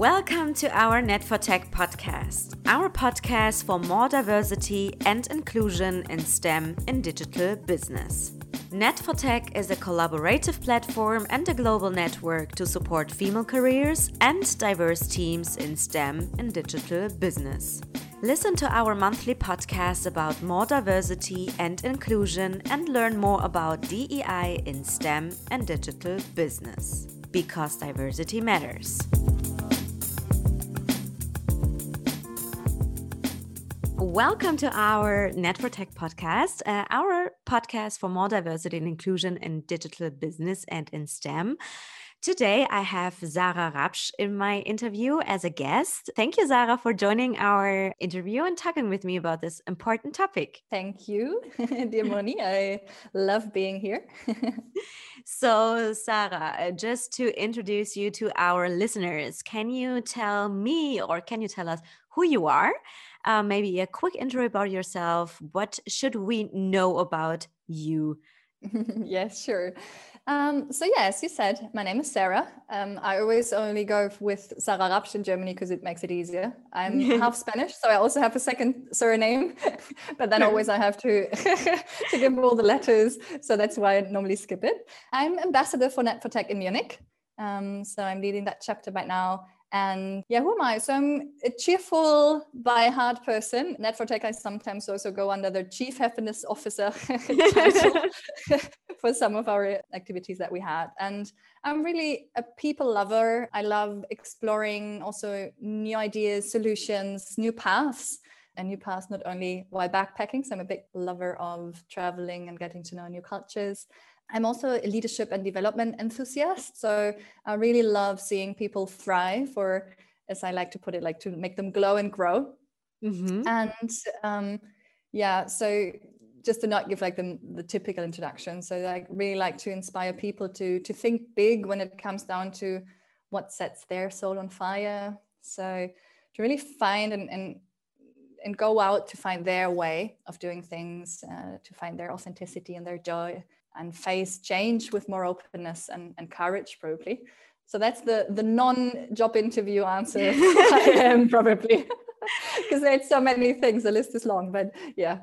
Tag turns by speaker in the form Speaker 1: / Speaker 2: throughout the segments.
Speaker 1: Welcome to our Net for Tech podcast, our podcast for more diversity and inclusion in STEM in digital business. Net for Tech is a collaborative platform and a global network to support female careers and diverse teams in STEM in digital business. Listen to our monthly podcast about more diversity and inclusion and learn more about DEI in STEM and digital business. Because diversity matters. Welcome to our Net for Tech podcast, uh, our podcast for more diversity and inclusion in digital business and in STEM. Today, I have Zara Rapsch in my interview as a guest. Thank you, Zara, for joining our interview and talking with me about this important topic.
Speaker 2: Thank you, dear Moni. I love being here.
Speaker 1: so, Sarah, uh, just to introduce you to our listeners, can you tell me or can you tell us who you are? Uh, maybe a quick intro about yourself. What should we know about you?
Speaker 2: yes, sure. Um, so yeah, as you said, my name is Sarah. Um, I always only go with Sarah Rapsch in Germany because it makes it easier. I'm half Spanish, so I also have a second surname, but then always I have to to give all the letters. So that's why I normally skip it. I'm ambassador for Net for Tech in Munich. Um, so I'm leading that chapter right now and yeah, who am I? So I'm a cheerful by heart person. Net for Tech, I sometimes also go under the Chief Happiness Officer for some of our activities that we had. And I'm really a people lover. I love exploring also new ideas, solutions, new paths. And new paths not only while backpacking, so I'm a big lover of traveling and getting to know new cultures, I'm also a leadership and development enthusiast. So I really love seeing people thrive, or as I like to put it, like to make them glow and grow. Mm-hmm. And um, yeah, so just to not give like the, the typical introduction. So I really like to inspire people to to think big when it comes down to what sets their soul on fire. So to really find and, and and go out to find their way of doing things, uh, to find their authenticity and their joy and face change with more openness and, and courage probably. So that's the the non-job interview answer am probably. Because there's so many things. The list is long but yeah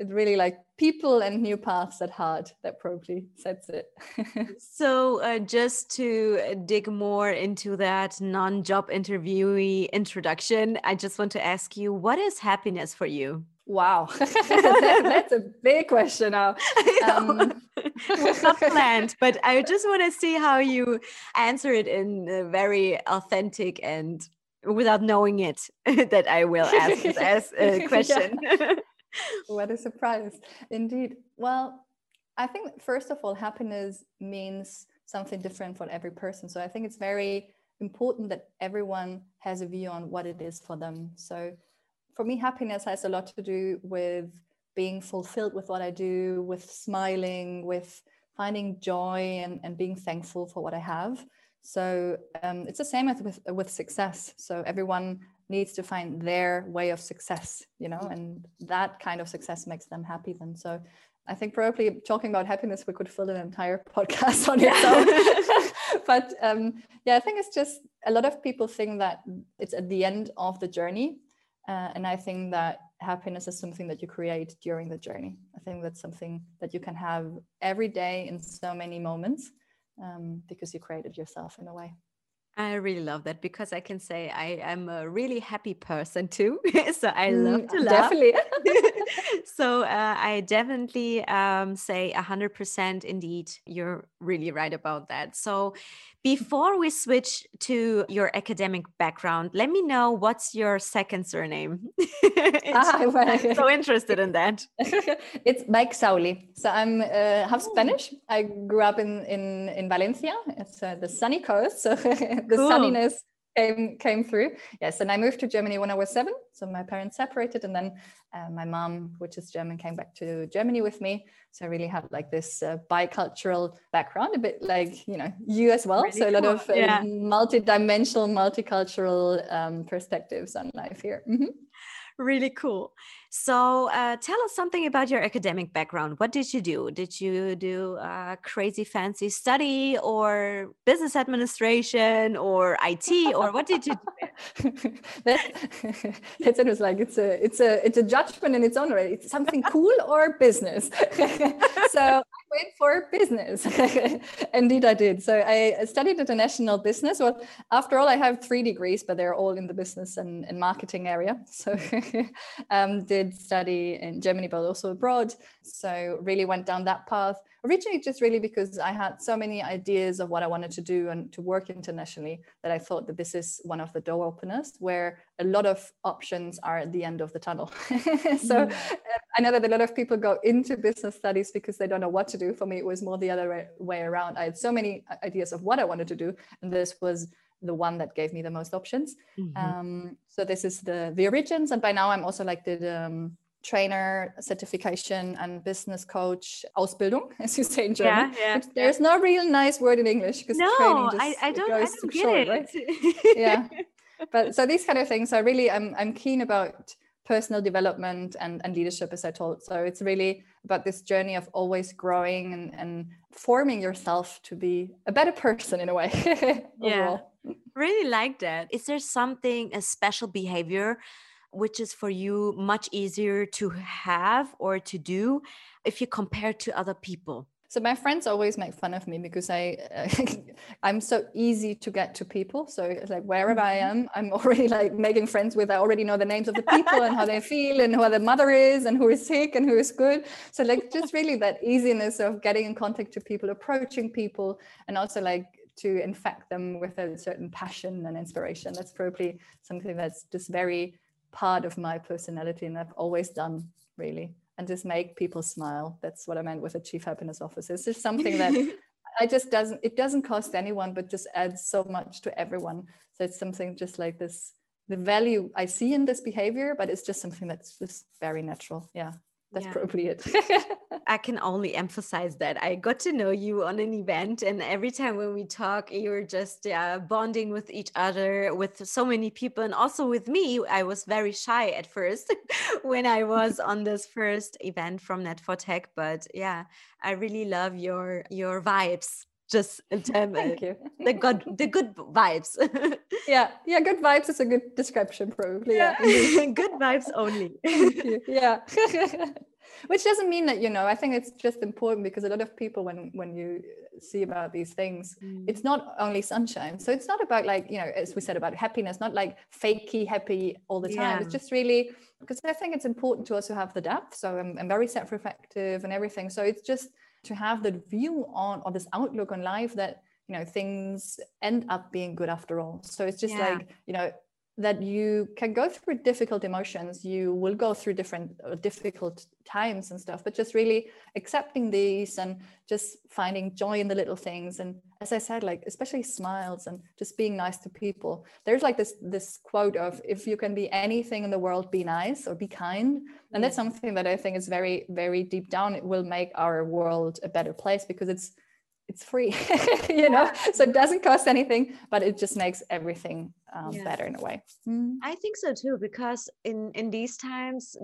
Speaker 2: it really like people and new paths at heart that probably sets it.
Speaker 1: So uh, just to dig more into that non-job interviewee introduction i just want to ask you what is happiness for you
Speaker 2: Wow, that's a big question now.
Speaker 1: Um, not planned, but I just want to see how you answer it in a very authentic and without knowing it that I will ask this as a question.
Speaker 2: what a surprise, indeed. Well, I think first of all, happiness means something different for every person. So I think it's very important that everyone has a view on what it is for them. So for me, happiness has a lot to do with being fulfilled with what I do, with smiling, with finding joy and, and being thankful for what I have. So um, it's the same as with, with success. So everyone needs to find their way of success, you know, and that kind of success makes them happy then. So I think probably talking about happiness, we could fill an entire podcast on its own. but um, yeah, I think it's just a lot of people think that it's at the end of the journey. Uh, and I think that happiness is something that you create during the journey. I think that's something that you can have every day in so many moments um, because you created yourself in a way.
Speaker 1: I really love that because I can say I am a really happy person too. so I love to mm, laugh.
Speaker 2: Definitely.
Speaker 1: so uh, I definitely um, say 100% indeed. You're really right about that. So before we switch to your academic background, let me know what's your second surname. ah, well, I'm so interested in that.
Speaker 2: it's Baixauli. So I'm uh, half oh. Spanish. I grew up in in, in Valencia. It's uh, the sunny coast. So the cool. sunniness came came through. Yes, and I moved to Germany when I was seven. So my parents separated, and then uh, my mom, which is German, came back to Germany with me. So I really had like this uh, bicultural background, a bit like you know you as well. Really so a lot of yeah. multi-dimensional, multicultural um, perspectives on life here. Mm-hmm
Speaker 1: really cool. So, uh, tell us something about your academic background. What did you do? Did you do a crazy fancy study or business administration or IT or what did you do?
Speaker 2: that, that's it was like it's a it's a it's a judgment in its own right it's something cool or business so went for business. Indeed i did. So i studied international business. Well after all i have three degrees but they're all in the business and, and marketing area. So um, did study in germany but also abroad. So really went down that path originally just really because I had so many ideas of what I wanted to do and to work internationally that I thought that this is one of the door openers where a lot of options are at the end of the tunnel. so mm. I know that a lot of people go into business studies because they don't know what to do. For me, it was more the other way around. I had so many ideas of what I wanted to do, and this was the one that gave me the most options. Mm-hmm. Um, so this is the the origins, and by now I'm also like the um, trainer certification and business coach Ausbildung, as you say in German. Yeah, yeah, there's yeah. no real nice word in English
Speaker 1: because no, training just I, I don't, goes I don't get short, it.
Speaker 2: right? yeah. But so these kind of things, are really I'm I'm keen about personal development and, and leadership as I told. So it's really about this journey of always growing and, and forming yourself to be a better person in a way.
Speaker 1: yeah. Really like that. Is there something, a special behavior which is for you much easier to have or to do if you compare to other people?
Speaker 2: So my friends always make fun of me because I uh, I'm so easy to get to people. So like wherever I mm-hmm. am, I'm already like making friends with. I already know the names of the people and how they feel and who the mother is and who is sick and who is good. So like just really that easiness of getting in contact to people, approaching people, and also like to infect them with a certain passion and inspiration. That's probably something that's just very part of my personality and I've always done really and just make people smile. That's what I meant with a chief happiness officer. It's just something that I just doesn't it doesn't cost anyone but just adds so much to everyone. So it's something just like this the value I see in this behavior but it's just something that's just very natural. Yeah that's yeah. probably it.
Speaker 1: I can only emphasize that I got to know you on an event, and every time when we talk, you're just yeah, bonding with each other, with so many people, and also with me. I was very shy at first when I was on this first event from Net4Tech, but yeah, I really love your your vibes just
Speaker 2: Thank you.
Speaker 1: the good the good vibes
Speaker 2: yeah yeah good vibes is a good description probably yeah,
Speaker 1: yeah. good vibes only
Speaker 2: yeah which doesn't mean that you know i think it's just important because a lot of people when when you see about these things mm. it's not only sunshine so it's not about like you know as we said about happiness not like fakey happy all the time yeah. it's just really because i think it's important to also have the depth so i'm, I'm very self-reflective and everything so it's just to have that view on or this outlook on life that you know things end up being good after all so it's just yeah. like you know that you can go through difficult emotions you will go through different uh, difficult times and stuff but just really accepting these and just finding joy in the little things. And as i said like especially smiles and just being nice to people. There's like this this quote of if you can be anything in the world be nice or be kind. And that's something that i think is very very deep down it will make our world a better place because it's it's free you know so it doesn't cost anything but it just makes everything um, yeah. better in a way
Speaker 1: mm. i think so too because in in these times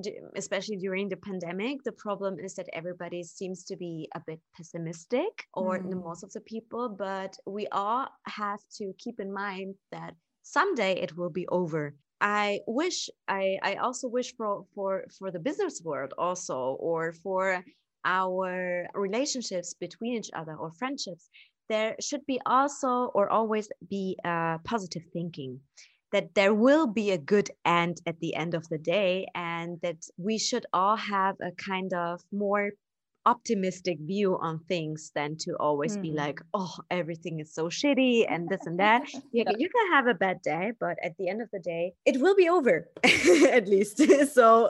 Speaker 1: especially during the pandemic the problem is that everybody seems to be a bit pessimistic or mm. most of the people but we all have to keep in mind that someday it will be over I wish I I also wish for for for the business world also or for our relationships between each other or friendships, there should be also or always be uh, positive thinking. That there will be a good end at the end of the day and that we should all have a kind of more optimistic view on things than to always mm. be like oh everything is so shitty and this and that. You can have a bad day but at the end of the day it will be over at least. So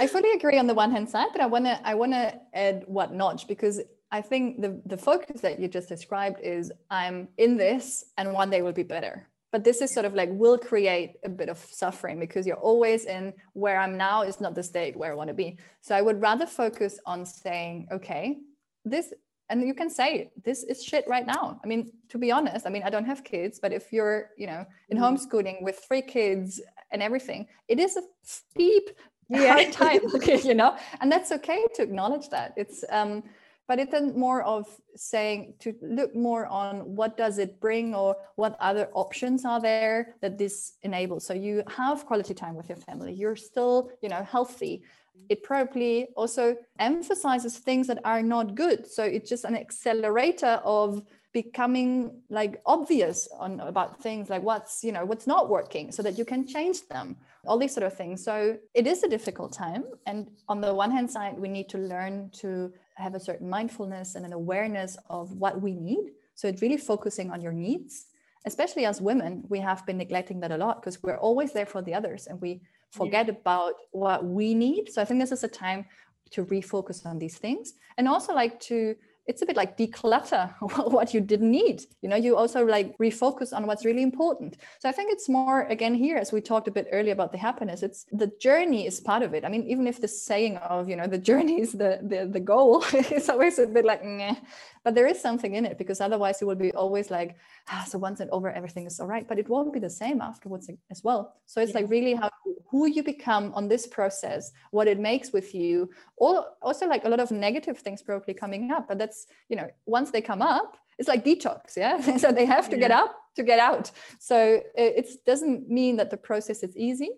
Speaker 2: I fully agree on the one hand side, but I want to I want to add what notch because I think the the focus that you just described is I'm in this and one day will be better. But this is sort of like will create a bit of suffering because you're always in where I'm now is not the state where I want to be. So I would rather focus on saying, okay, this and you can say this is shit right now. I mean, to be honest, I mean, I don't have kids, but if you're, you know, in mm. homeschooling with three kids and everything, it is a steep yeah. hard time. You know? And that's okay to acknowledge that. It's um but it's more of saying to look more on what does it bring or what other options are there that this enables. So you have quality time with your family. You're still you know healthy. It probably also emphasizes things that are not good. So it's just an accelerator of becoming like obvious on about things like what's you know what's not working so that you can change them all these sort of things. So it is a difficult time. And on the one hand side we need to learn to have a certain mindfulness and an awareness of what we need. So it's really focusing on your needs especially as women we have been neglecting that a lot because we're always there for the others and we forget yeah. about what we need. So i think this is a time to refocus on these things and also like to it's a bit like declutter what you didn't need. You know you also like refocus on what's really important. So i think it's more again here as we talked a bit earlier about the happiness it's the journey is part of it. I mean even if the saying of you know the journey is the the, the goal is always a bit like Meh. but there is something in it because otherwise it will be always like ah, so once it's over everything is all right. But it won't be the same afterwards as well. So it's yeah. like really how who you become on this process what it makes with you or also like a lot of negative things probably coming up but that's you know once they come up it's like detox yeah? So they have to yeah. get up to get out. So it doesn't mean that the process is easy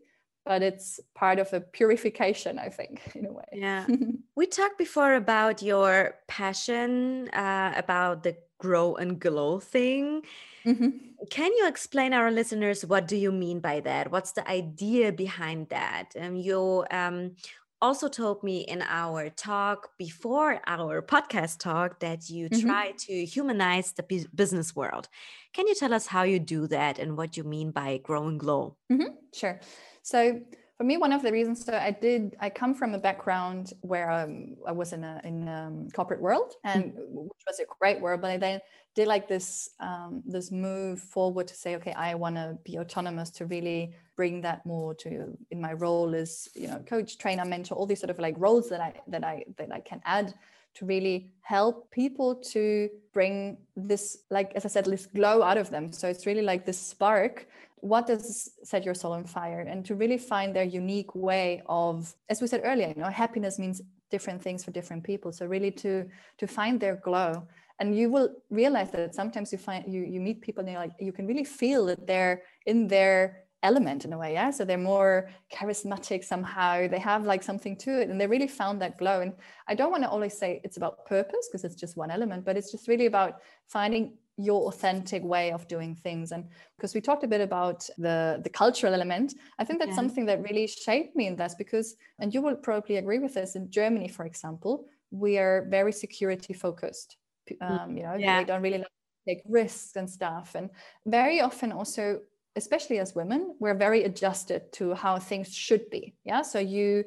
Speaker 2: but it's part of a purification i think in a way.
Speaker 1: Yeah. We talked before about your passion uh, about the grow and glow thing Mm-hmm. Can you explain our listeners what do you mean by that? What's the idea behind that? Um, you um, also told me in our talk before our podcast talk that you mm-hmm. try to humanize the business world. Can you tell us how you do that and what you mean by grow and glow?
Speaker 2: Mm-hmm. Sure. So for me, one of the reasons so I did I come from a background where um, I was in a in um, corporate world and mm-hmm. which was a great world, but I then did like this um, this move forward to say, okay, I want to be autonomous to really bring that more to in my role as you know coach, trainer, mentor, all these sort of like roles that I that I that I can add to really help people to bring this like as i said this glow out of them so it's really like this spark what does set your soul on fire? And to really find their unique way of as we said earlier you know happiness means different things for different people. So really to to find their glow. And you will realize that sometimes you find you you meet people and you're like you can really feel that they're in their element in a way yeah? So they're more charismatic somehow. They have like something to it and they really found that glow. And i don't want to always say it's about purpose because it's just one element but it's just really about finding your authentic way of doing things. And because we talked a bit about the the cultural element i think that's yeah. something that really shaped me in this because and you will probably agree with this in germany for example we are very security focused. Mm, um, you know yeah. they don't really like take risks and stuff. And very often also especially as women we're very adjusted to how things should be. Yeah? So you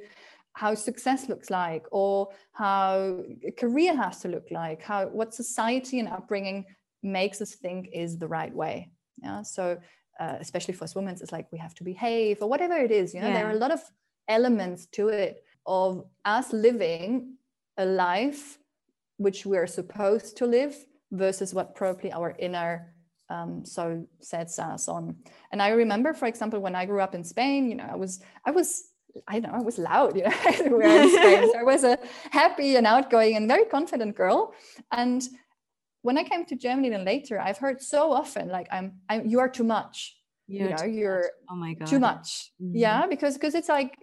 Speaker 2: how success looks like or how a career has to look like how what society and upbringing makes us think is the right way. Yeah? So uh, especially for us women it's like we have to behave or whatever it is you know? Yeah. there are a lot of elements to it of us living a life which we're supposed to live versus what probably our inner um, so sets us on. And i remember for example when i grew up in spain you know i was i was I know I was loud, you know, so I was a happy and outgoing and very confident girl. And when I came to Germany then later, I've heard so often like I'm, I'm you are too much. You're you know, you're much.
Speaker 1: oh my god
Speaker 2: too much. Mm-hmm. Yeah, because because it's like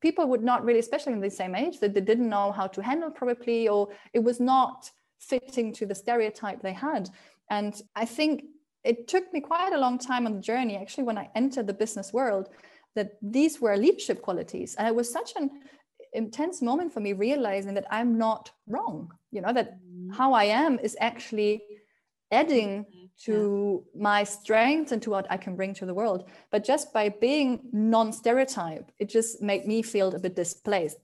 Speaker 2: people would not really, especially in the same age, that they didn't know how to handle probably, or it was not fitting to the stereotype they had. And I think it took me quite a long time on the journey, actually, when I entered the business world, that these were leadership qualities. And it was such an intense moment for me realizing that I'm not wrong, you know, that. How I am is actually adding mm-hmm. to yeah. my strength and to what I can bring to the world. But just by being non-stereotype, it just made me feel a bit displaced.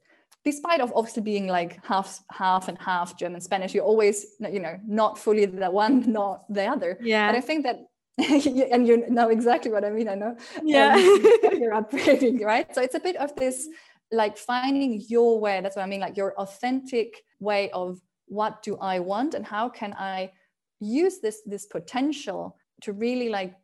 Speaker 2: Despite of obviously being like half half and half German Spanish, you're always you know not fully the one, not the other.
Speaker 1: Yeah.
Speaker 2: But I think that and you know exactly what I mean. I know.
Speaker 1: Yeah.
Speaker 2: Um, your upbringing, right? So it's a bit of this like finding your way that's what i mean like your authentic way of what do i want and how can i use this this potential to really like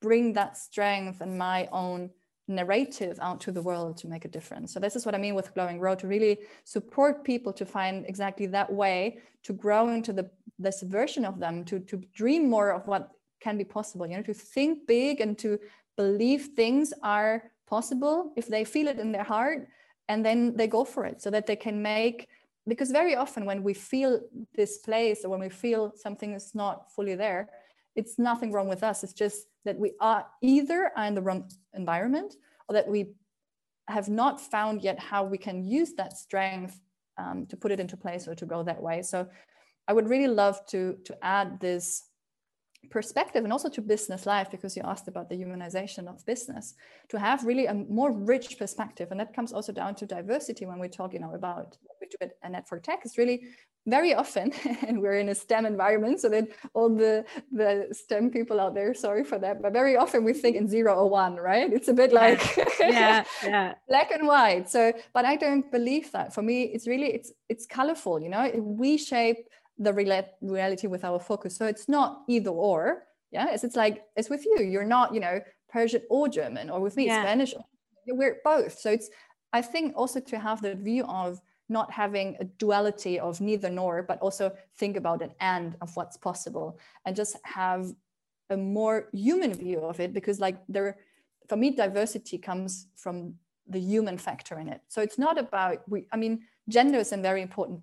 Speaker 2: bring that strength and my own narrative out to the world to make a difference. So this is what I mean with glow and grow to really support people to find exactly that way to grow into the this version of them, to to dream more of what can be possible, you know, to think big and to believe things are possible if they feel it in their heart and then they go for it so that they can make because very often when we feel this place or when we feel something is not fully there it's nothing wrong with us. It's just that we are either in the wrong environment or that we have not found yet how we can use that strength um, to put it into place or to go that way. So i would really love to to add this perspective and also to business life because you asked about the humanization of business to have really a more rich perspective. And that comes also down to diversity when we talk you know about we do at net for tech it's really very often and we're in a stem environment so that all the the stem people out there sorry for that but very often we think in zero or one right it's a bit like
Speaker 1: yeah yeah
Speaker 2: black and white so but i don't believe that for me it's really it's it's colorful you know we shape the reality with our focus. So it's not either or. Yeah, it's, it's like it's with you. You're not, you know, Persian or German, or with me, yeah. Spanish. We're both. So it's I think also to have the view of not having a duality of neither nor, but also think about an and of what's possible and just have a more human view of it because like there for me diversity comes from the human factor in it. So it's not about we i mean gender is a very important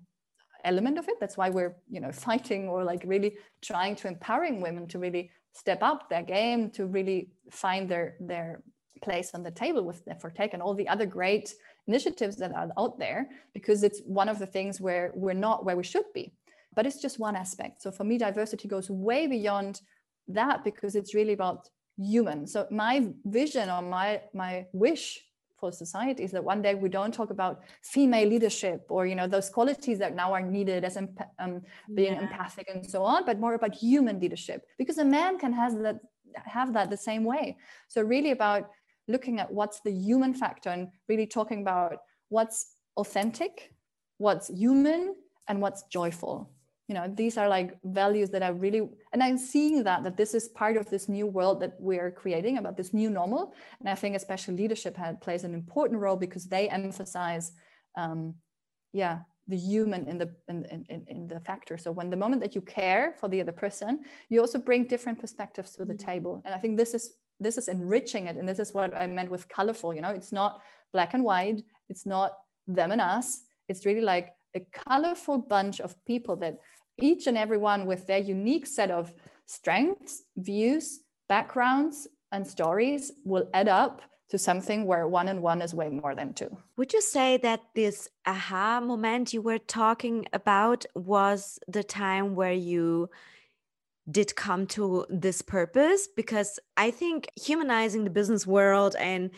Speaker 2: element of it. That's why we're you know fighting or like really trying to empowering women to really step up their game to really find their their place on the table with for tech and all the other great initiatives that are out there because it's one of the things where we're not where we should be. But it's just one aspect. So for me diversity goes way beyond that because it's really about human. So my vision or my my wish for society is that one day we don't talk about female leadership or you know those qualities that now are needed as um, being yeah. empathic and so on but more about human leadership because a man can has that have that the same way. So really about looking at what's the human factor and really talking about what's authentic what's human and what's joyful. You know these are like values that i really and i'm seeing that that this is part of this new world that we're creating about this new normal. And i think especially leadership had, plays an important role because they emphasize um, yeah the human in the in, in, in the factor. So when the moment that you care for the other person you also bring different perspectives to the mm-hmm. table. And i think this is this is enriching it and this is what i meant with colorful you know it's not black and white it's not them and us it's really like a colorful bunch of people that each and every one with their unique set of strengths, views, backgrounds, and stories will add up to something where one and one is way more than two.
Speaker 1: Would you say that this aha moment you were talking about was the time where you did come to this purpose? Because I think humanizing the business world and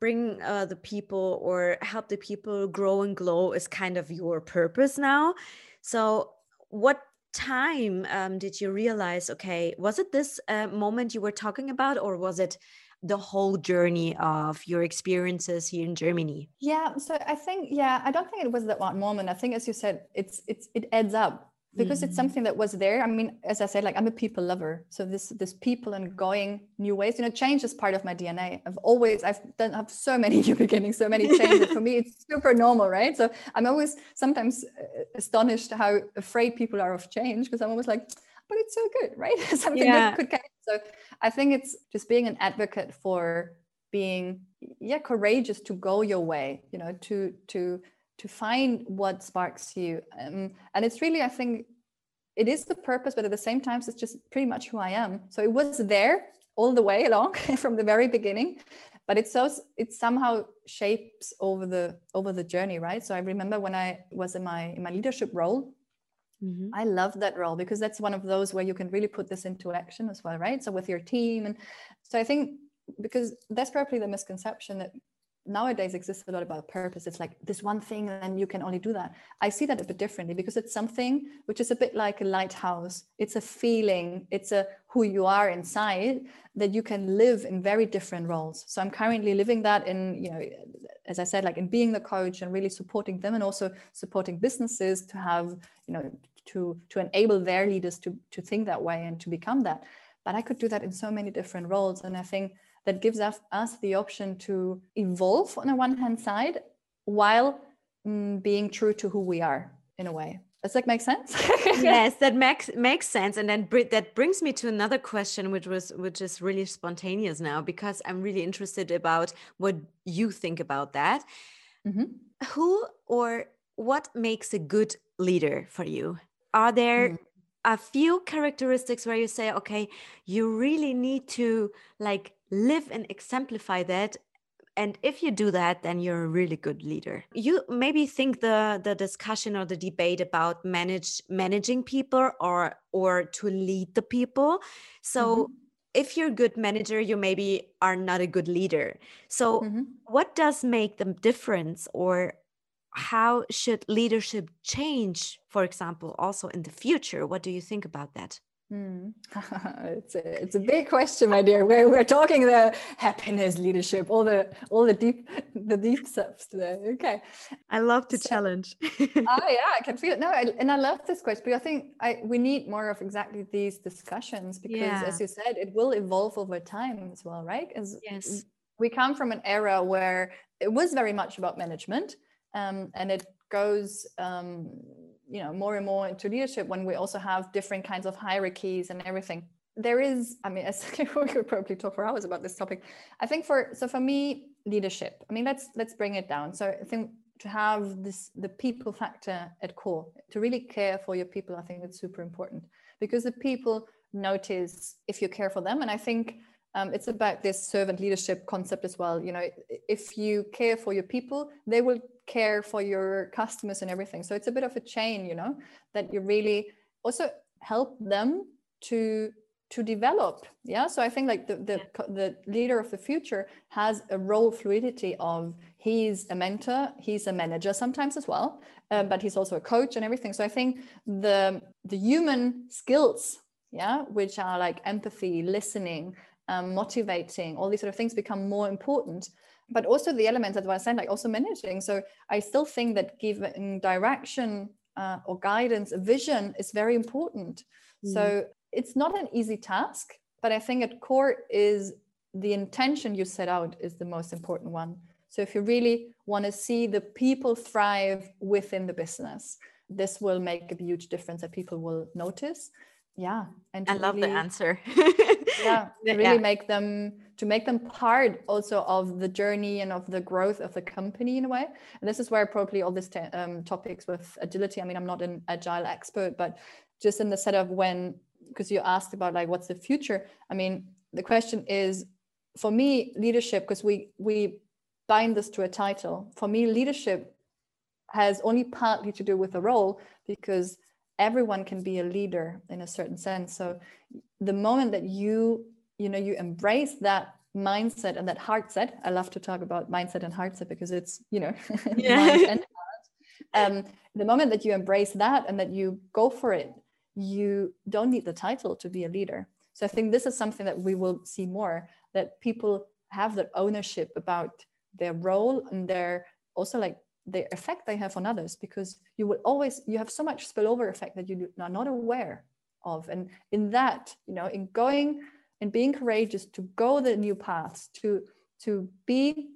Speaker 1: bring uh, the people or help the people grow and glow is kind of your purpose now. So, what time um, did you realize okay was it this uh, moment you were talking about or was it the whole journey of your experiences here in germany
Speaker 2: yeah so i think yeah i don't think it was that one moment i think as you said it's it's it adds up because mm-hmm. it's something that was there. I mean as i said like i'm a people lover. So this this people and going new ways you know change is part of my dna i've always i've done have so many new beginnings so many changes. For me it's super normal right? So i'm always sometimes uh, astonished how afraid people are of change because i'm always like but it's so good right? Something yeah. good could so i think it's just being an advocate for being yeah courageous to go your way you know to to to find what sparks you. Um, and it's really i think it is the purpose but at the same time it's just pretty much who i am. So it was there all the way along from the very beginning but it so it somehow shapes over the over the journey right? So i remember when i was in my in my leadership role mm-hmm. i love that role because that's one of those where you can really put this into action as well right? So with your team and so i think because that's probably the misconception that nowadays exists a lot about purpose. It's like this one thing, and you can only do that. I see that a bit differently because it's something which is a bit like a lighthouse. It's a feeling, it's a who you are inside that you can live in very different roles. So I'm currently living that in, you know, as I said, like in being the coach and really supporting them and also supporting businesses to have, you know, to to enable their leaders to to think that way and to become that but I could do that in so many different roles. And I think that gives us, us the option to evolve on the one hand side while mm, being true to who we are in a way. Does that make sense?
Speaker 1: yes, that makes makes sense, and then br- that brings me to another question, which was which is really spontaneous now, because I'm really interested about what you think about that. Mm-hmm. Who or what makes a good leader for you? Are there mm. a few characteristics where you say, okay, you really need to like live and exemplify that. And if you do that then you're a really good leader. You maybe think the the discussion or the debate about manage managing people or or to lead the people. So mm-hmm. if you're a good manager you maybe are not a good leader. So mm-hmm. what does make the difference or how should leadership change for example also in the future? What do you think about that
Speaker 2: Hmm. it's a it's a big question, my dear. We're we're talking the happiness, leadership, all the all the deep the deep stuff today. Okay.
Speaker 1: I love to so, challenge.
Speaker 2: oh yeah, I can feel it. No, I, and I love this question. But I think I we need more of exactly these discussions because, yeah. as you said, it will evolve over time as well, right? As
Speaker 1: yes,
Speaker 2: we come from an era where it was very much about management, um, and it goes. Um, you know more and more into leadership when we also have different kinds of hierarchies and everything. There is i mean we could probably talk for hours about this topic. I think for so for me leadership i mean let's let's bring it down. So i think to have this the people factor at core to really care for your people i think it's super important. Because the people notice if you care for them. And i think um, it's about this servant leadership concept as well you know if you care for your people they will care for your customers and everything. So it's a bit of a chain you know that you really also help them to to develop. Yeah. So i think like the the, the leader of the future has a role fluidity of he's a mentor he's a manager sometimes as well uh, but he's also a coach and everything. So i think the the human skills yeah which are like empathy listening um, motivating all these sort of things become more important but also the elements that I said, like also managing. So I still think that giving direction uh, or guidance, a vision is very important. Mm. So it's not an easy task, but I think at core is the intention you set out is the most important one. So if you really want to see the people thrive within the business, this will make a huge difference that people will notice. Yeah.
Speaker 1: And I love really, the answer.
Speaker 2: yeah, really yeah. make them to make them part also of the journey and of the growth of the company in a way. And this is where probably all these um, topics with agility. I mean, I'm not an agile expert, but just in the set of when, because you asked about like what's the future. I mean, the question is, for me, leadership, because we we bind this to a title. For me, leadership has only partly to do with the role because everyone can be a leader in a certain sense. So the moment that you you know you embrace that mindset and that heart set i love to talk about mindset and heart set because it's you know yeah. um, the moment that you embrace that and that you go for it you don't need the title to be a leader so i think this is something that we will see more that people have that ownership about their role and their also like the effect they have on others because you will always you have so much spillover effect that you are not aware of. And in that you know in going and being courageous to go the new paths to to be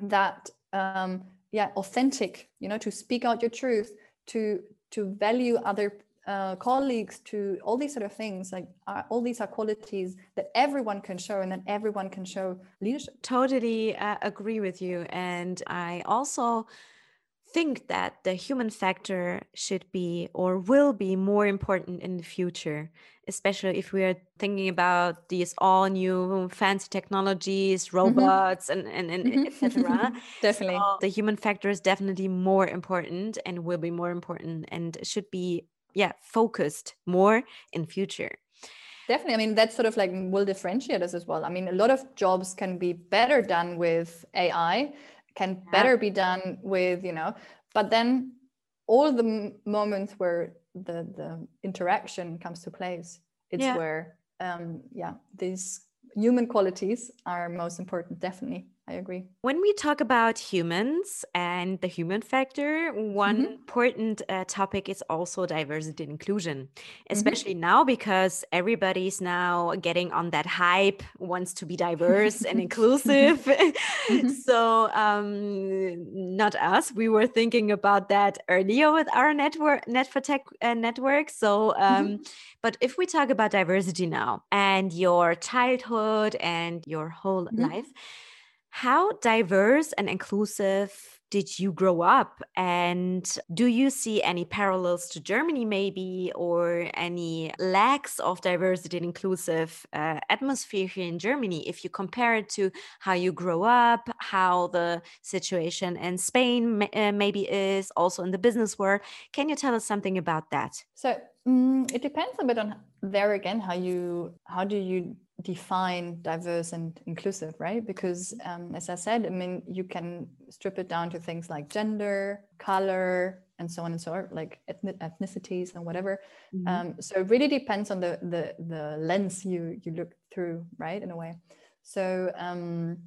Speaker 2: that um yeah authentic you know to speak out your truth to to value other uh, colleagues to all these sort of things like uh, all these are qualities that everyone can show and that everyone can show leadership.
Speaker 1: Totally uh, agree with you. And i also think that the human factor should be or will be more important in the future especially if we are thinking about these all new fancy technologies mm-hmm. robots mm-hmm. and and, and mm-hmm. etc
Speaker 2: definitely so
Speaker 1: the human factor is definitely more important and will be more important and should be yeah focused more in future
Speaker 2: definitely i mean that's sort of like will differentiate us as well i mean a lot of jobs can be better done with ai can yeah. better be done with you know but then all the m- moments where the the interaction comes to place it's yeah. where um yeah these human qualities are most important definitely I agree.
Speaker 1: When we talk about humans and the human factor, one
Speaker 2: Mm-hmm.
Speaker 1: important uh, topic is also diversity and inclusion,
Speaker 2: Mm-hmm.
Speaker 1: especially now because everybody's now getting on that hype, wants to be diverse and inclusive.
Speaker 2: Mm-hmm.
Speaker 1: so, um, not us. We were thinking about that earlier with our network, Net for Tech uh, network. So, um,
Speaker 2: Mm-hmm.
Speaker 1: but if we talk about diversity now and your childhood and your whole
Speaker 2: Mhm.
Speaker 1: life, how diverse and inclusive did you grow up? And do you see any parallels to Germany, maybe, or any lacks of diversity and inclusive uh, atmosphere here in Germany? If you compare it to how you grow up, how the situation in Spain uh, maybe is, also in the business world, can you tell us something about that?
Speaker 2: So mm, it depends a bit on there again how you how do you define diverse and inclusive, right? Because um, as I said, I mean you can strip it down to things like gender, color, and so on and so on, like ethnic, ethnicities and whatever.
Speaker 1: Mhm.
Speaker 2: Um, so it really depends on the the the lens you you look through, right? In a way. So um,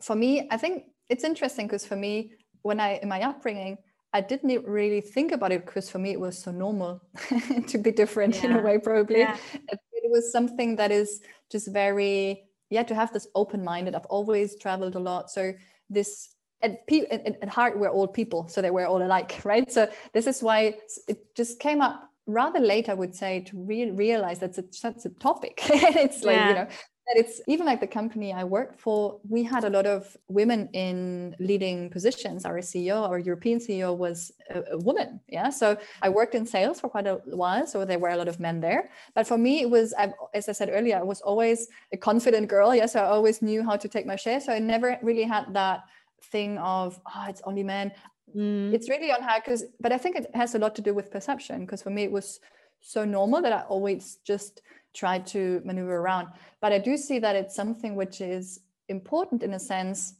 Speaker 2: for me, I think it's interesting because for me, when I in my upbringing, I didn't really think about it because for me it was so normal to be different in a way. Probably
Speaker 1: Yeah.
Speaker 2: it, was something that is just very yeah to have this open minded. I've always traveled a lot, so this. At, pe- at, at heart, we're all people, so they were all alike, right? So this is why it just came up rather late, I would say, to re- realize that's a, such a topic. it's like
Speaker 1: Yeah.
Speaker 2: you know that it's even like the company I worked for, we had a lot of women in leading positions. Our CEO, our European CEO was a, a woman. Yeah. So I worked in sales for quite a while. So there were a lot of men there. But for me, it was, I've, as I said earlier, I was always a confident girl. Yes. so I always knew how to take my share. So I never really had that thing of, oh, it's only men.
Speaker 1: Mm.
Speaker 2: It's really on how, because, but I think it has a lot to do with perception. Because for me, it was so normal that I always just tried to maneuver around. But I do see that it's something which is important in a sense.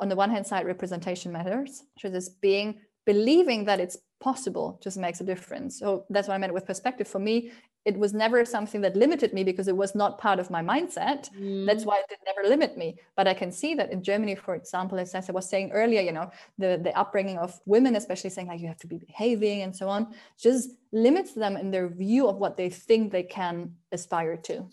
Speaker 2: On the one hand side, representation matters. So this being believing that it's possible just makes a difference. So that's what I meant with perspective. For me, it was never something that limited me because it was not part of my mindset. That's
Speaker 1: Mm.
Speaker 2: why it did never limit me. But I can see that in Germany, for example, as I was saying earlier, you know, the, the upbringing of women, especially saying like you have to be behaving and so on, just limits them in their view of what they think they can aspire to.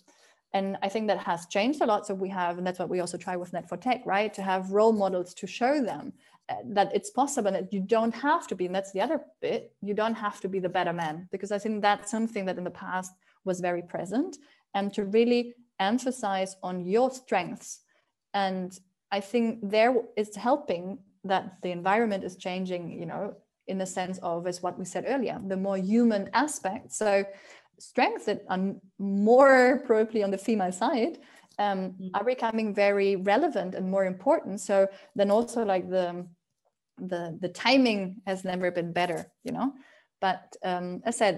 Speaker 2: And I think that has changed a lot. So we have, and that's what we also try with Net for Tech, right? To have role models to show them that it's possible that you don't have to be. And that's the other bit. You don't have to be the better man, because I think that's something that in the past was very present. And to really emphasize on your strengths. And I think there is helping that the environment is changing, you know, in the sense of, as what we said earlier, the more human aspect. So strengths that are more probably on the female side um,
Speaker 1: Mm.
Speaker 2: are becoming very relevant and more important. So then also like the the the timing has never been better, you know. But um, as I said,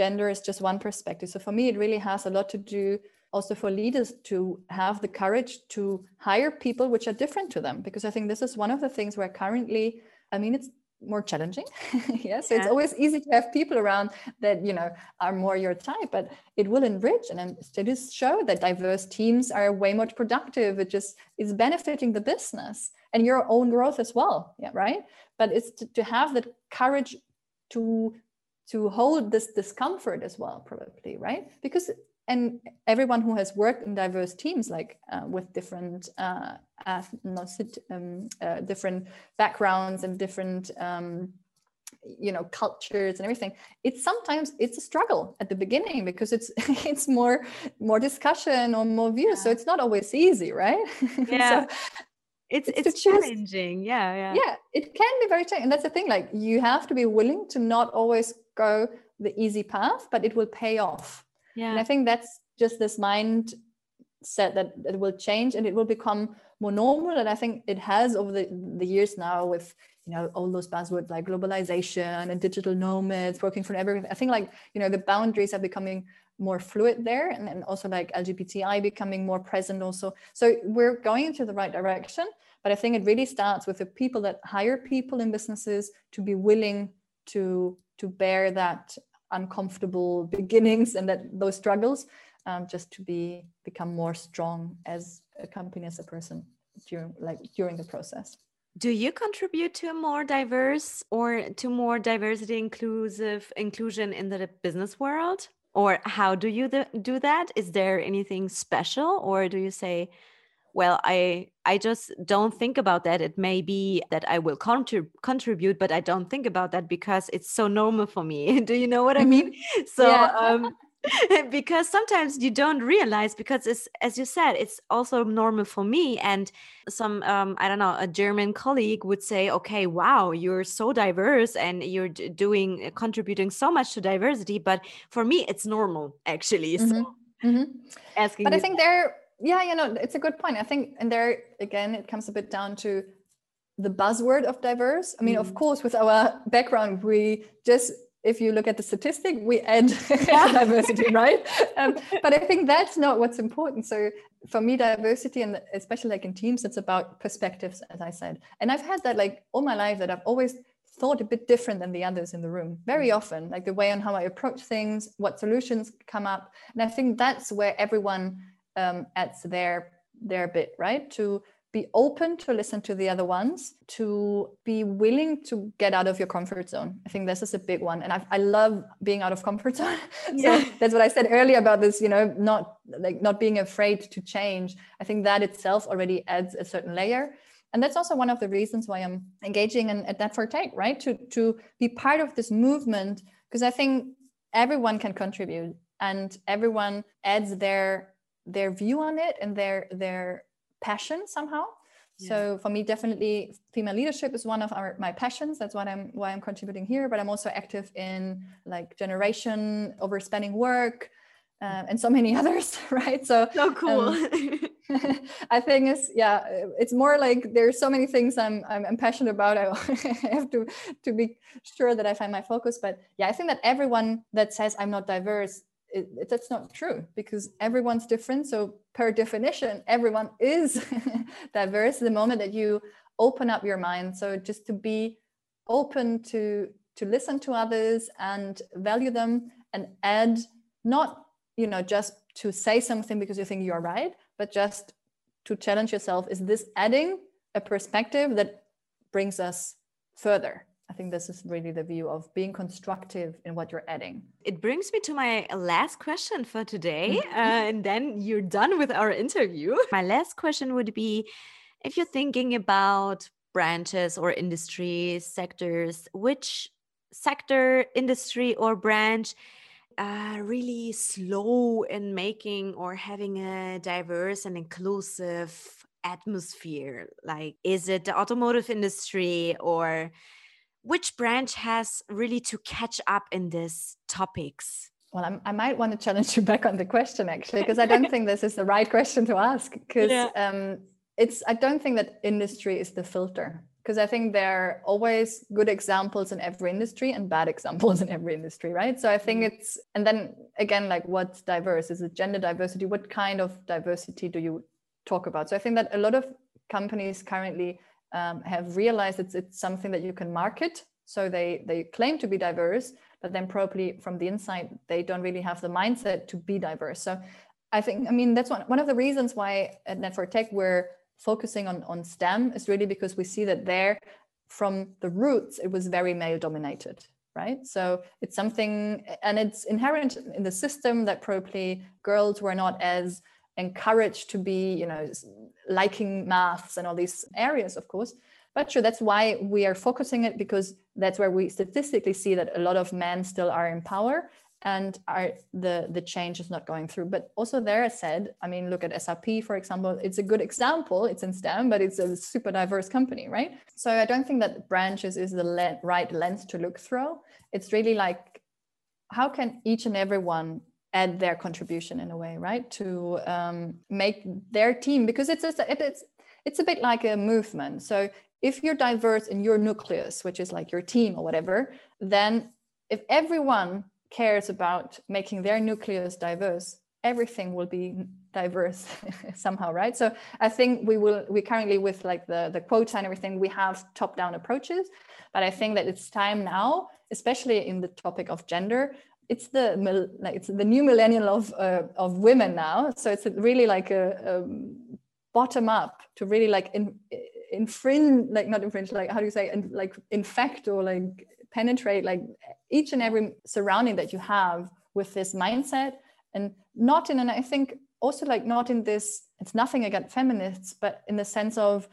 Speaker 2: gender is just one perspective. So for me, it really has a lot to do also for leaders to have the courage to hire people which are different to them, because I think this is one of the things where currently, I mean, it's more challenging. yes, so it's always easy to have people around that you know are more your type, but it will enrich and studies show that diverse teams are way more productive. It just is benefiting the business and your own growth as well. Yeah, right. But it's to, to have that courage to to hold this discomfort as well, probably, right? Because and everyone who has worked in diverse teams, like uh, with different uh, um, uh, different backgrounds and different um, you know cultures and everything it's sometimes it's a struggle at the beginning because it's it's more more discussion or more views so it's not always easy right
Speaker 1: Yeah.
Speaker 2: so
Speaker 1: It's
Speaker 2: It's
Speaker 1: it's challenging. Yeah, yeah.
Speaker 2: yeah it can be very challenging and that's the thing like you have to be willing to not always go the easy path but it will pay off and
Speaker 1: Yeah.
Speaker 2: i think that's just this mind set that it will change and it will become more normal. And i think it has over the, the years now with you know all those buzzwords like globalization and digital nomads working from everything i think like you know the boundaries are becoming more fluid there and, and also like lgbti becoming more present also. So we're going into the right direction but i think it really starts with the people that hire people in businesses to be willing to to bear that uncomfortable beginnings and that those struggles um, just to be become more strong as a company as a person during like during the process.
Speaker 1: Do you contribute to a more diverse or to more diversity inclusive inclusion in the business world? Or how do you do that? Is there anything special or do you say well i i just don't think about that it may be that i will contrib- contribute but i don't think about that because it's so normal for me do you know what i mean mm-hmm. so yeah. um because sometimes you don't realize because it's as you said it's also normal for me and some um, i don't know a german colleague would say okay wow you're so diverse and you're doing uh, contributing so much to diversity but for me it's normal actually mm-hmm. so mm-hmm.
Speaker 2: asking but i think that. there yeah you know it's a good point i think and there again it comes a bit down to the buzzword of diverse i mean mm. of course with our background we just if you look at the statistic, we add diversity, right? Um, but I think that's not what's important. So for me, diversity, and especially like in teams, it's about perspectives, as I said. And I've had that like all my life that I've always thought a bit different than the others in the room very mm. often like the way on how i approach things what solutions come up and i think that's where everyone um, adds their their bit right to be open to listen to the other ones, to be willing to get out of your comfort zone. I think this is a big one. And I, I love being out of comfort zone. Yeah. that's what I said earlier about this, you know, not like not being afraid to change. I think that itself already adds a certain layer. And that's also one of the reasons why I'm engaging in, at Net4Tech, right? To, to be part of this movement, because I think everyone can contribute and everyone adds their their view on it and their their passion somehow. Yeah. so for me definitely female leadership is one of our my passions. That's what i'm why i'm contributing here but i'm also active in like generation overspending work uh, and so many others right? So
Speaker 1: so cool. um,
Speaker 2: i think it's yeah it's more like there's so many things i'm i'm, I'm passionate about. I have to to be sure that i find my focus. But yeah i think that everyone that says i'm not diverse it, it, that's not true because everyone's different. So, per definition, everyone is diverse the moment that you open up your mind. So, just to be open to to listen to others and value them and add not you know just to say something because you think you're right but just to challenge yourself is this adding a perspective that brings us further I think this is really the view of being constructive in what you're adding.
Speaker 1: It brings me to my last question for today, uh, and then you're done with our interview. My last question would be if you're thinking about branches or industries, sectors, which sector, industry, or branch uh, really slow in making or having a diverse and inclusive atmosphere? Like, is it the automotive industry or which branch has really to catch up in these topics?
Speaker 2: Well, I'm, i might want to challenge you back on the question actually, because I don't think this is the right question to ask. Because yeah. um, it's, I don't think that industry is the filter. Because I think there are always good examples in every industry and bad examples in every industry, right? So I think mm-hmm. it's, and then again, like what's diverse? Is it gender diversity? What kind of diversity do you talk about? So I think that a lot of companies currently um, have realized it's, it's something that you can market. So they, they claim to be diverse, but then probably from the inside, they don't really have the mindset to be diverse. So I think, I mean, that's one, one of the reasons why at Net4Tech we're focusing on, on STEM is really because we see that there, from the roots, it was very male dominated right so it's something and it's inherent in the system that probably girls were not as encouraged to be you know liking maths and all these areas of course. But sure that's why we are focusing it because that's where we statistically see that a lot of men still are in power and are the the change is not going through. But also there i said i mean look at SAP for example. It's a good example. It's in stem but it's a super diverse company right? So i don't think that branches is the le- right lens to look through. It's really like how can each and every one add their contribution in a way right? To um, make their team because it's a, it's it's a bit like a movement. So if you're diverse in your nucleus which is like your team or whatever then if everyone cares about making their nucleus diverse everything will be diverse somehow right? So i think we will we currently with like the the quotes and everything we have top down approaches but i think that it's time now especially in the topic of gender it's the like it's the new millennial of uh, of women now. So it's really like a, a bottom up to really like in, infringe like not infringe like how do you say and like infect or like penetrate like each and every surrounding that you have with this mindset. And not in and i think also like not in this it's nothing against feminists but in the sense of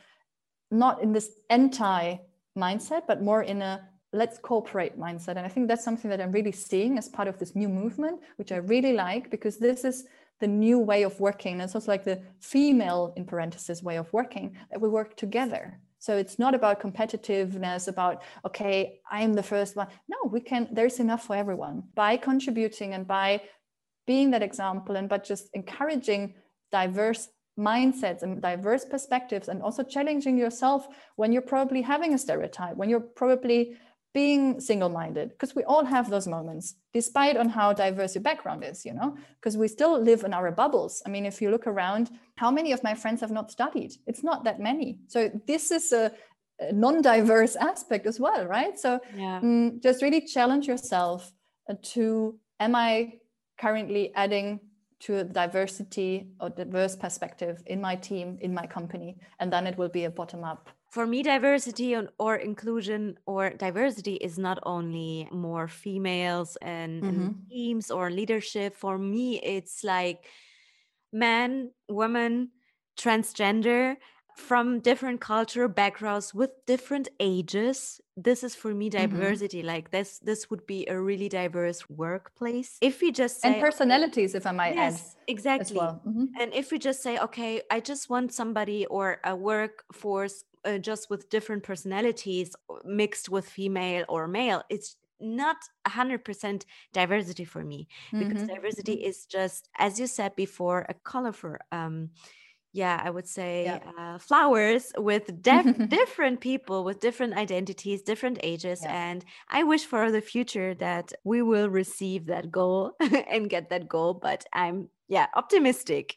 Speaker 2: not in this anti mindset but more in a let's cooperate mindset. And i think that's something that i'm really seeing as part of this new movement which i really like because this is the new way of working. It's also like the female in parentheses way of working that we work together. So it's not about competitiveness about okay i'm the first one. No we can there's enough for everyone. By contributing and by being that example and but just encouraging diverse mindsets and diverse perspectives and also challenging yourself when you're probably having a stereotype when you're probably being single-minded because we all have those moments despite on how diverse your background is you know? Because we still live in our bubbles. I mean if you look around how many of my friends have not studied? It's not that many. So this is a, a non-diverse aspect as well right? So yeah. um, just really challenge yourself uh, to am i currently adding to a diversity or diverse perspective in my team in my company? And then it will be a bottom up
Speaker 1: for me diversity or inclusion or diversity is not only more females and, mm-hmm. and, teams or leadership for me it's like men women transgender from different cultural backgrounds with different ages this is for me mm-hmm. diversity mm-hmm. like this this would be a really diverse workplace if we just
Speaker 2: say and personalities if i might yes, add
Speaker 1: exactly well. mm-hmm. and if we just say okay i just want somebody or a workforce uh, just with different personalities mixed with female or male it's not 100% diversity for me because mm-hmm. diversity mm-hmm. is just as you said before a colorful um yeah i would say yeah. uh, flowers with def- different people with different identities different ages yeah. and i wish for the future that we will receive that goal and get that goal but i'm yeah optimistic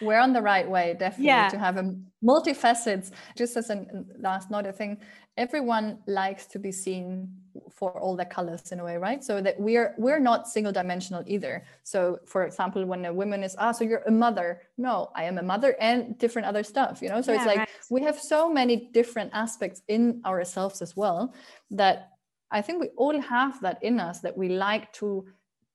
Speaker 2: we're on the right way definitely yeah. to have a multifacets just as a last note i think everyone likes to be seen for all the colors in a way right so that we're we're not single dimensional either so for example when a woman is ah so you're a mother no i am a mother and different other stuff you know so yeah, it's like right. we have so many different aspects in ourselves as well that i think we all have that in us that we like to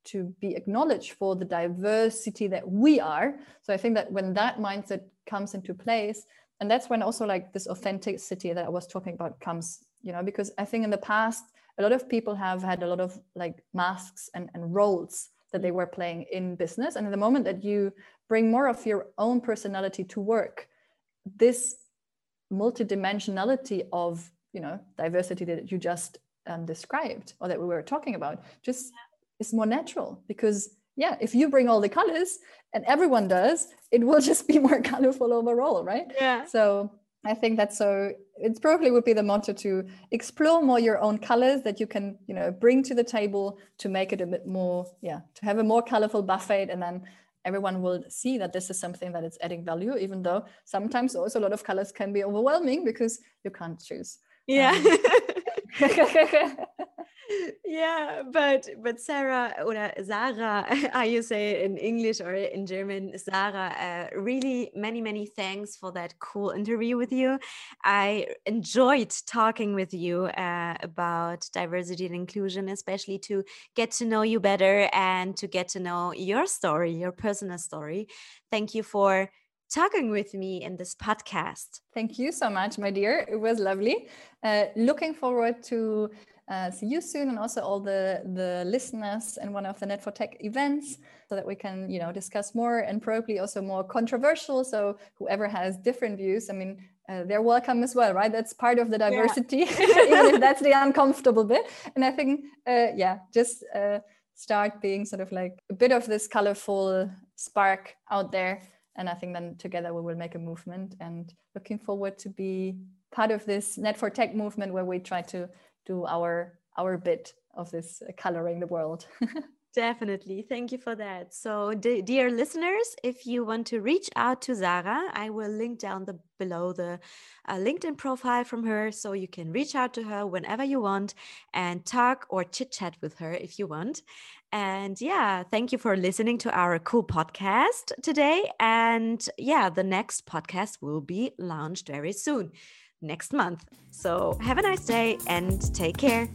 Speaker 2: to be acknowledged for the diversity that we are. So I think that when that mindset comes into place, and that's when also like this authenticity that I was talking about comes, you know, because I think in the past, a lot of people have had a lot of like masks and, and roles that they were playing in business. And in the moment that you bring more of your own personality to work, this multidimensionality of, you know, diversity that you just um, described or that we were talking about just is more natural because yeah if you bring all the colors and everyone does it will just be more colorful overall right?
Speaker 1: Yeah.
Speaker 2: So i think that's so it probably would be the motto to explore more your own colors that you can you know bring to the table to make it a bit more yeah to have a more colorful buffet and then everyone will see that this is something that is adding value even though sometimes also a lot of colors can be overwhelming because you can't choose.
Speaker 1: Yeah. Um, yeah, but but Sarah or Sarah, how you say in English or in German, Sarah, uh, really many many thanks for that cool interview with you. I enjoyed talking with you uh, about diversity and inclusion, especially to get to know you better and to get to know your story, your personal story. Thank you for talking with me in this podcast.
Speaker 2: Thank you so much, my dear. It was lovely. Uh, looking forward to uh, see you soon and also all the the listeners in one of the Net4Tech events so that we can you know discuss more and probably also more controversial so whoever has different views i mean uh, they're welcome as well right? That's part of the diversity yeah. even if that's the uncomfortable bit. And i think uh, yeah just uh, start being sort of like a bit of this colorful spark out there. And i think then together we will make a movement and looking forward to be part of this Net4Tech movement where we try to do our our bit of this coloring the world
Speaker 1: Definitely. Thank you for that. So, dear listeners, if you want to reach out to Zara, I will link down the below the uh, LinkedIn profile from her so you can reach out to her whenever you want and talk or chit chat with her if you want. And yeah, thank you for listening to our cool podcast today. And yeah, the next podcast will be launched very soon, next month. So, have a nice day and take care.